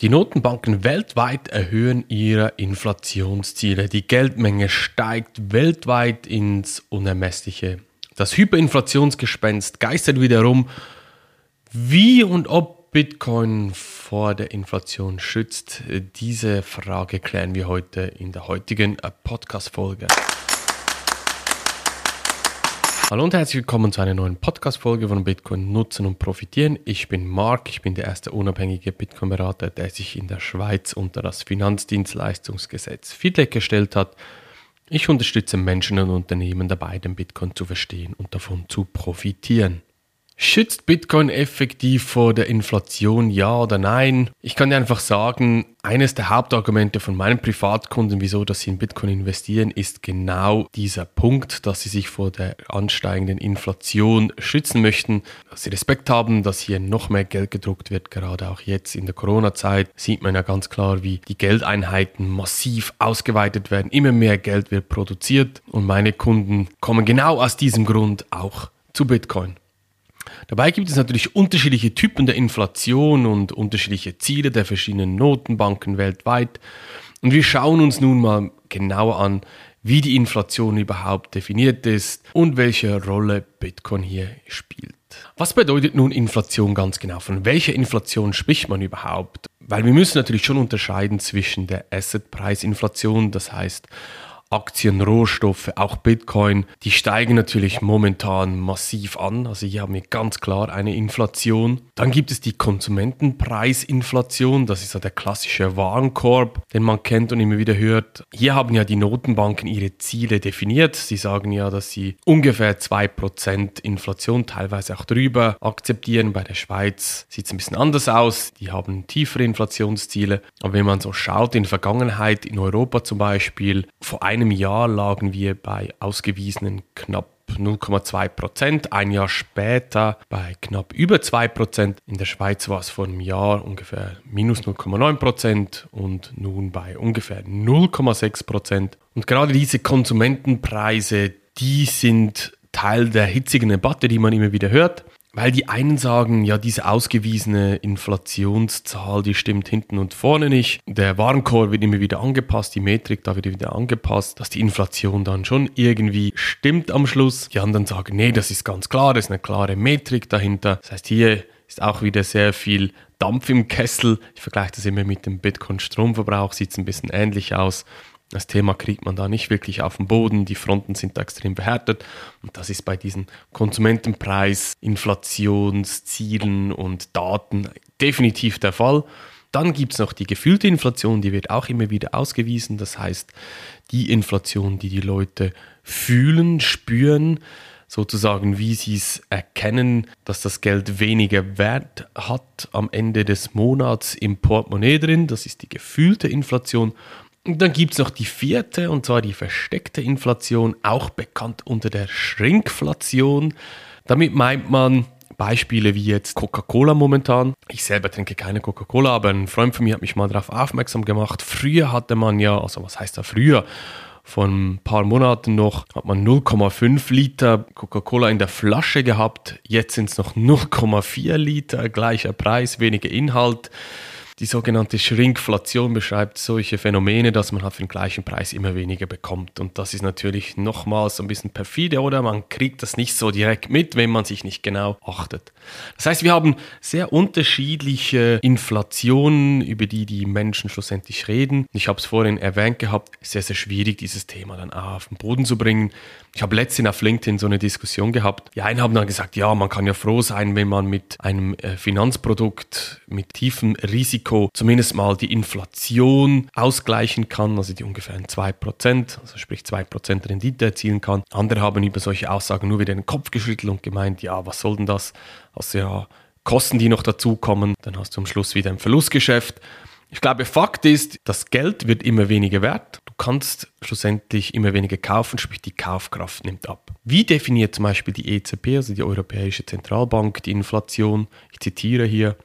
Die Notenbanken weltweit erhöhen ihre Inflationsziele. Die Geldmenge steigt weltweit ins Unermessliche. Das Hyperinflationsgespenst geistert wieder rum. Wie und ob Bitcoin vor der Inflation schützt, diese Frage klären wir heute in der heutigen Podcast-Folge. Hallo und herzlich willkommen zu einer neuen Podcast-Folge von Bitcoin nutzen und profitieren. Ich bin Mark, ich bin der erste unabhängige Bitcoin-Berater, der sich in der Schweiz unter das Finanzdienstleistungsgesetz FIDEC gestellt hat. Ich unterstütze Menschen und Unternehmen dabei, den Bitcoin zu verstehen und davon zu profitieren. Schützt Bitcoin effektiv vor der Inflation, ja oder nein? Ich kann dir einfach sagen, eines der Hauptargumente von meinen Privatkunden, wieso dass sie in Bitcoin investieren, ist genau dieser Punkt, dass sie sich vor der ansteigenden Inflation schützen möchten, dass sie Respekt haben, dass hier noch mehr Geld gedruckt wird, gerade auch jetzt in der Corona-Zeit sieht man ja ganz klar, wie die Geldeinheiten massiv ausgeweitet werden, immer mehr Geld wird produziert und meine Kunden kommen genau aus diesem Grund auch zu Bitcoin. Dabei gibt es natürlich unterschiedliche Typen der Inflation und unterschiedliche Ziele der verschiedenen Notenbanken weltweit. Und wir schauen uns nun mal genauer an, wie die Inflation überhaupt definiert ist und welche Rolle Bitcoin hier spielt. Was bedeutet nun Inflation ganz genau? Von welcher Inflation spricht man überhaupt? Weil wir müssen natürlich schon unterscheiden zwischen der Assetpreisinflation, das heißt Aktien, Rohstoffe, auch Bitcoin, die steigen natürlich momentan massiv an. Also hier haben wir ganz klar eine Inflation. Dann gibt es die Konsumentenpreisinflation. Das ist ja der klassische Warenkorb, den man kennt und immer wieder hört. Hier haben ja die Notenbanken ihre Ziele definiert. Sie sagen ja, dass sie ungefähr 2% Inflation, teilweise auch drüber, akzeptieren. Bei der Schweiz sieht es ein bisschen anders aus. Die haben tiefere Inflationsziele. Aber wenn man so schaut, in der Vergangenheit, in Europa zum Beispiel, vor einem einem Jahr lagen wir bei ausgewiesenen knapp 0,2 Prozent. Ein Jahr später bei knapp über 2 Prozent. In der Schweiz war es vor einem Jahr ungefähr minus 0,9 Prozent und nun bei ungefähr 0,6 Prozent. Und gerade diese Konsumentenpreise, die sind Teil der hitzigen Debatte, die man immer wieder hört. Weil die einen sagen, ja, diese ausgewiesene Inflationszahl, die stimmt hinten und vorne nicht. Der Warenkorb wird immer wieder angepasst, die Metrik da wird wieder angepasst, dass die Inflation dann schon irgendwie stimmt am Schluss. Die anderen sagen, nee, das ist ganz klar, das ist eine klare Metrik dahinter. Das heißt, hier ist auch wieder sehr viel Dampf im Kessel. Ich vergleiche das immer mit dem Bitcoin-Stromverbrauch, sieht es ein bisschen ähnlich aus. Das Thema kriegt man da nicht wirklich auf den Boden, die Fronten sind da extrem behärtet und das ist bei diesen Konsumentenpreis, Inflationszielen und Daten definitiv der Fall. Dann gibt es noch die gefühlte Inflation, die wird auch immer wieder ausgewiesen. Das heißt, die Inflation, die die Leute fühlen, spüren, sozusagen, wie sie es erkennen, dass das Geld weniger Wert hat am Ende des Monats im Portemonnaie drin. Das ist die gefühlte Inflation. Dann gibt es noch die vierte, und zwar die versteckte Inflation, auch bekannt unter der Schrinkflation. Damit meint man Beispiele wie jetzt Coca-Cola momentan. Ich selber trinke keine Coca-Cola, aber ein Freund von mir hat mich mal darauf aufmerksam gemacht. Früher hatte man ja, also was heißt da früher? Vor ein paar Monaten noch hat man 0,5 Liter Coca-Cola in der Flasche gehabt. Jetzt sind es noch 0,4 Liter, gleicher Preis, weniger Inhalt. Die sogenannte Schrinkflation beschreibt solche Phänomene, dass man halt für den gleichen Preis immer weniger bekommt. Und das ist natürlich nochmals so ein bisschen perfide, oder? Man kriegt das nicht so direkt mit, wenn man sich nicht genau achtet. Das heißt, wir haben sehr unterschiedliche Inflationen, über die die Menschen schlussendlich reden. Ich habe es vorhin erwähnt gehabt, sehr, sehr schwierig, dieses Thema dann auf den Boden zu bringen. Ich habe letztens auf LinkedIn so eine Diskussion gehabt. Die einen haben dann gesagt, ja, man kann ja froh sein, wenn man mit einem äh, Finanzprodukt mit tiefem Risiko zumindest mal die Inflation ausgleichen kann, also die ungefähr 2%, also sprich 2% Rendite erzielen kann. Andere haben über solche Aussagen nur wieder den Kopf geschüttelt und gemeint, ja, was soll denn das? Also ja, Kosten, die noch dazukommen, dann hast du am Schluss wieder ein Verlustgeschäft. Ich glaube, Fakt ist, das Geld wird immer weniger wert. Du kannst schlussendlich immer weniger kaufen, sprich die Kaufkraft nimmt ab. Wie definiert zum Beispiel die EZB, also die Europäische Zentralbank, die Inflation? Ich zitiere hier.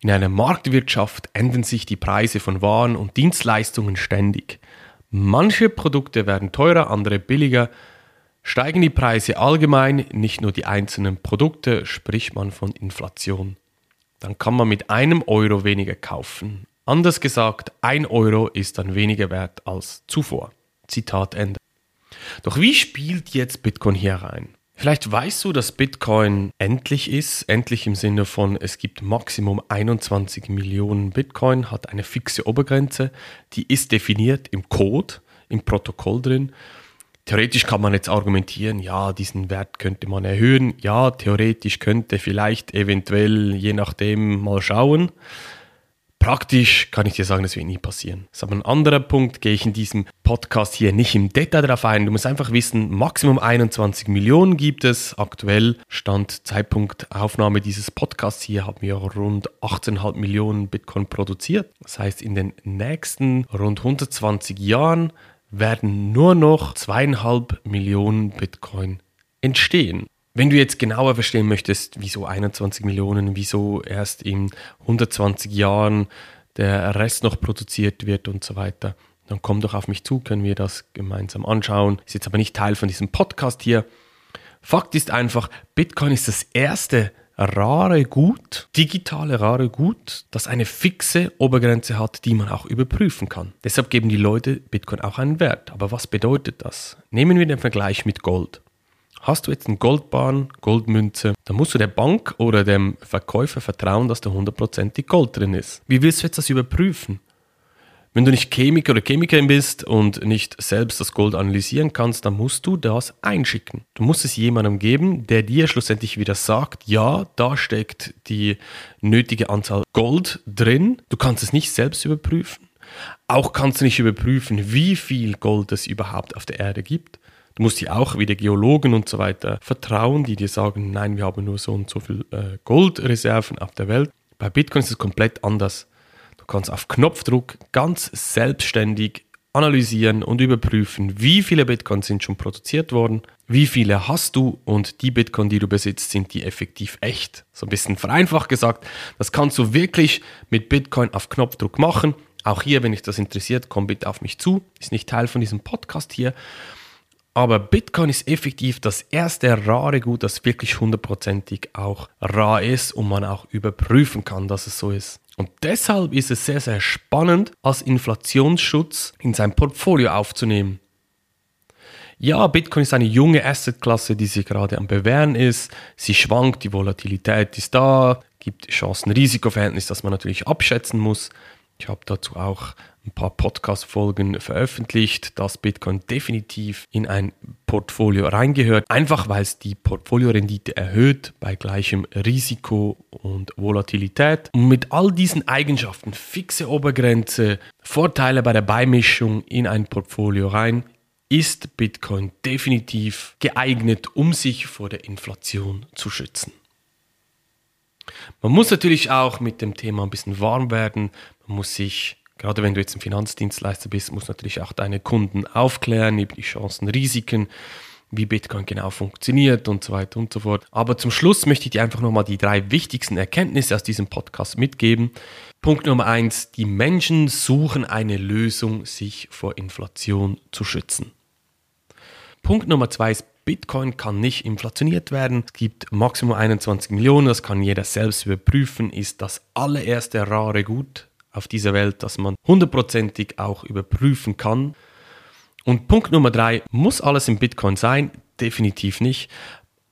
In einer Marktwirtschaft ändern sich die Preise von Waren und Dienstleistungen ständig. Manche Produkte werden teurer, andere billiger. Steigen die Preise allgemein, nicht nur die einzelnen Produkte, spricht man von Inflation. Dann kann man mit einem Euro weniger kaufen Anders gesagt, ein Euro ist dann weniger wert als zuvor. Zitat Ende. Doch wie spielt jetzt Bitcoin hier rein? Vielleicht weißt du, dass Bitcoin endlich ist. Endlich im Sinne von, es gibt Maximum 21 Millionen Bitcoin, hat eine fixe Obergrenze. Die ist definiert im Code, im Protokoll drin. Theoretisch kann man jetzt argumentieren, ja, diesen Wert könnte man erhöhen. Ja, theoretisch könnte vielleicht eventuell, je nachdem, mal schauen. Praktisch kann ich dir sagen, das wird nie passieren. Das ist aber ein anderer Punkt, gehe ich in diesem Podcast hier nicht im Detail darauf ein. Du musst einfach wissen, Maximum 21 Millionen gibt es. Aktuell, Stand, Zeitpunkt Aufnahme dieses Podcasts hier, haben wir rund 18,5 Millionen Bitcoin produziert. Das heißt, in den nächsten rund 120 Jahren werden nur noch zweieinhalb Millionen Bitcoin entstehen. Wenn du jetzt genauer verstehen möchtest, wieso 21 Millionen, wieso erst in 120 Jahren der Rest noch produziert wird und so weiter, dann komm doch auf mich zu, können wir das gemeinsam anschauen. Ist jetzt aber nicht Teil von diesem Podcast hier. Fakt ist einfach, Bitcoin ist das erste rare Gut, digitale rare Gut, das eine fixe Obergrenze hat, die man auch überprüfen kann. Deshalb geben die Leute Bitcoin auch einen Wert. Aber was bedeutet das? Nehmen wir den Vergleich mit Gold. Hast du jetzt einen Goldbahn, Goldmünze, dann musst du der Bank oder dem Verkäufer vertrauen, dass da hundertprozentig Gold drin ist. Wie willst du jetzt das überprüfen? Wenn du nicht Chemiker oder Chemikerin bist und nicht selbst das Gold analysieren kannst, dann musst du das einschicken. Du musst es jemandem geben, der dir schlussendlich wieder sagt, ja, da steckt die nötige Anzahl Gold drin. Du kannst es nicht selbst überprüfen. Auch kannst du nicht überprüfen, wie viel Gold es überhaupt auf der Erde gibt. Du musst dir auch wieder Geologen und so weiter vertrauen, die dir sagen, nein, wir haben nur so und so viel äh, Goldreserven auf der Welt. Bei Bitcoin ist es komplett anders. Du kannst auf Knopfdruck ganz selbstständig analysieren und überprüfen, wie viele Bitcoins sind schon produziert worden, wie viele hast du und die Bitcoin, die du besitzt, sind die effektiv echt. So ein bisschen vereinfacht gesagt, das kannst du wirklich mit Bitcoin auf Knopfdruck machen. Auch hier, wenn dich das interessiert, komm bitte auf mich zu. Ist nicht Teil von diesem Podcast hier. Aber Bitcoin ist effektiv das erste rare Gut, das wirklich hundertprozentig auch rar ist und man auch überprüfen kann, dass es so ist. Und deshalb ist es sehr, sehr spannend, als Inflationsschutz in sein Portfolio aufzunehmen. Ja, Bitcoin ist eine junge Assetklasse, die sich gerade am Bewähren ist. Sie schwankt, die Volatilität ist da, gibt Chancen-Risiko-Verhältnis, das man natürlich abschätzen muss. Ich habe dazu auch ein paar Podcast-Folgen veröffentlicht, dass Bitcoin definitiv in ein Portfolio reingehört, einfach weil es die Portfoliorendite erhöht bei gleichem Risiko und Volatilität. Und mit all diesen Eigenschaften, fixe Obergrenze, Vorteile bei der Beimischung in ein Portfolio rein, ist Bitcoin definitiv geeignet, um sich vor der Inflation zu schützen. Man muss natürlich auch mit dem Thema ein bisschen warm werden. Muss sich gerade wenn du jetzt ein Finanzdienstleister bist, musst du natürlich auch deine Kunden aufklären über die Chancen, Risiken, wie Bitcoin genau funktioniert und so weiter und so fort. Aber zum Schluss möchte ich dir einfach nochmal die drei wichtigsten Erkenntnisse aus diesem Podcast mitgeben. Punkt Nummer eins, die Menschen suchen eine Lösung, sich vor Inflation zu schützen. Punkt Nummer zwei ist, Bitcoin kann nicht inflationiert werden. Es gibt maximal 21 Millionen, das kann jeder selbst überprüfen, ist das allererste rare Gut auf dieser Welt, dass man hundertprozentig auch überprüfen kann. Und Punkt Nummer drei, muss alles in Bitcoin sein? Definitiv nicht.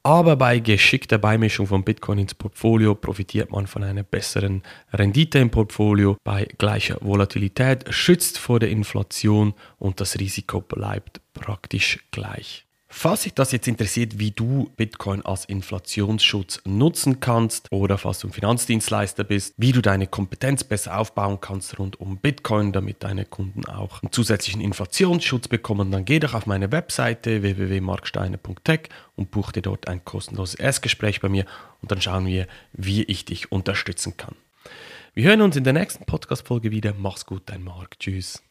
Aber bei geschickter Beimischung von Bitcoin ins Portfolio profitiert man von einer besseren Rendite im Portfolio bei gleicher Volatilität, schützt vor der Inflation und das Risiko bleibt praktisch gleich. Falls dich das jetzt interessiert, wie du Bitcoin als Inflationsschutz nutzen kannst oder falls du ein Finanzdienstleister bist, wie du deine Kompetenz besser aufbauen kannst rund um Bitcoin, damit deine Kunden auch einen zusätzlichen Inflationsschutz bekommen, dann geh doch auf meine Webseite www.marksteiner.tech und buch dir dort ein kostenloses Erstgespräch bei mir und dann schauen wir, wie ich dich unterstützen kann. Wir hören uns in der nächsten Podcast-Folge wieder. Mach's gut, dein Marc. Tschüss.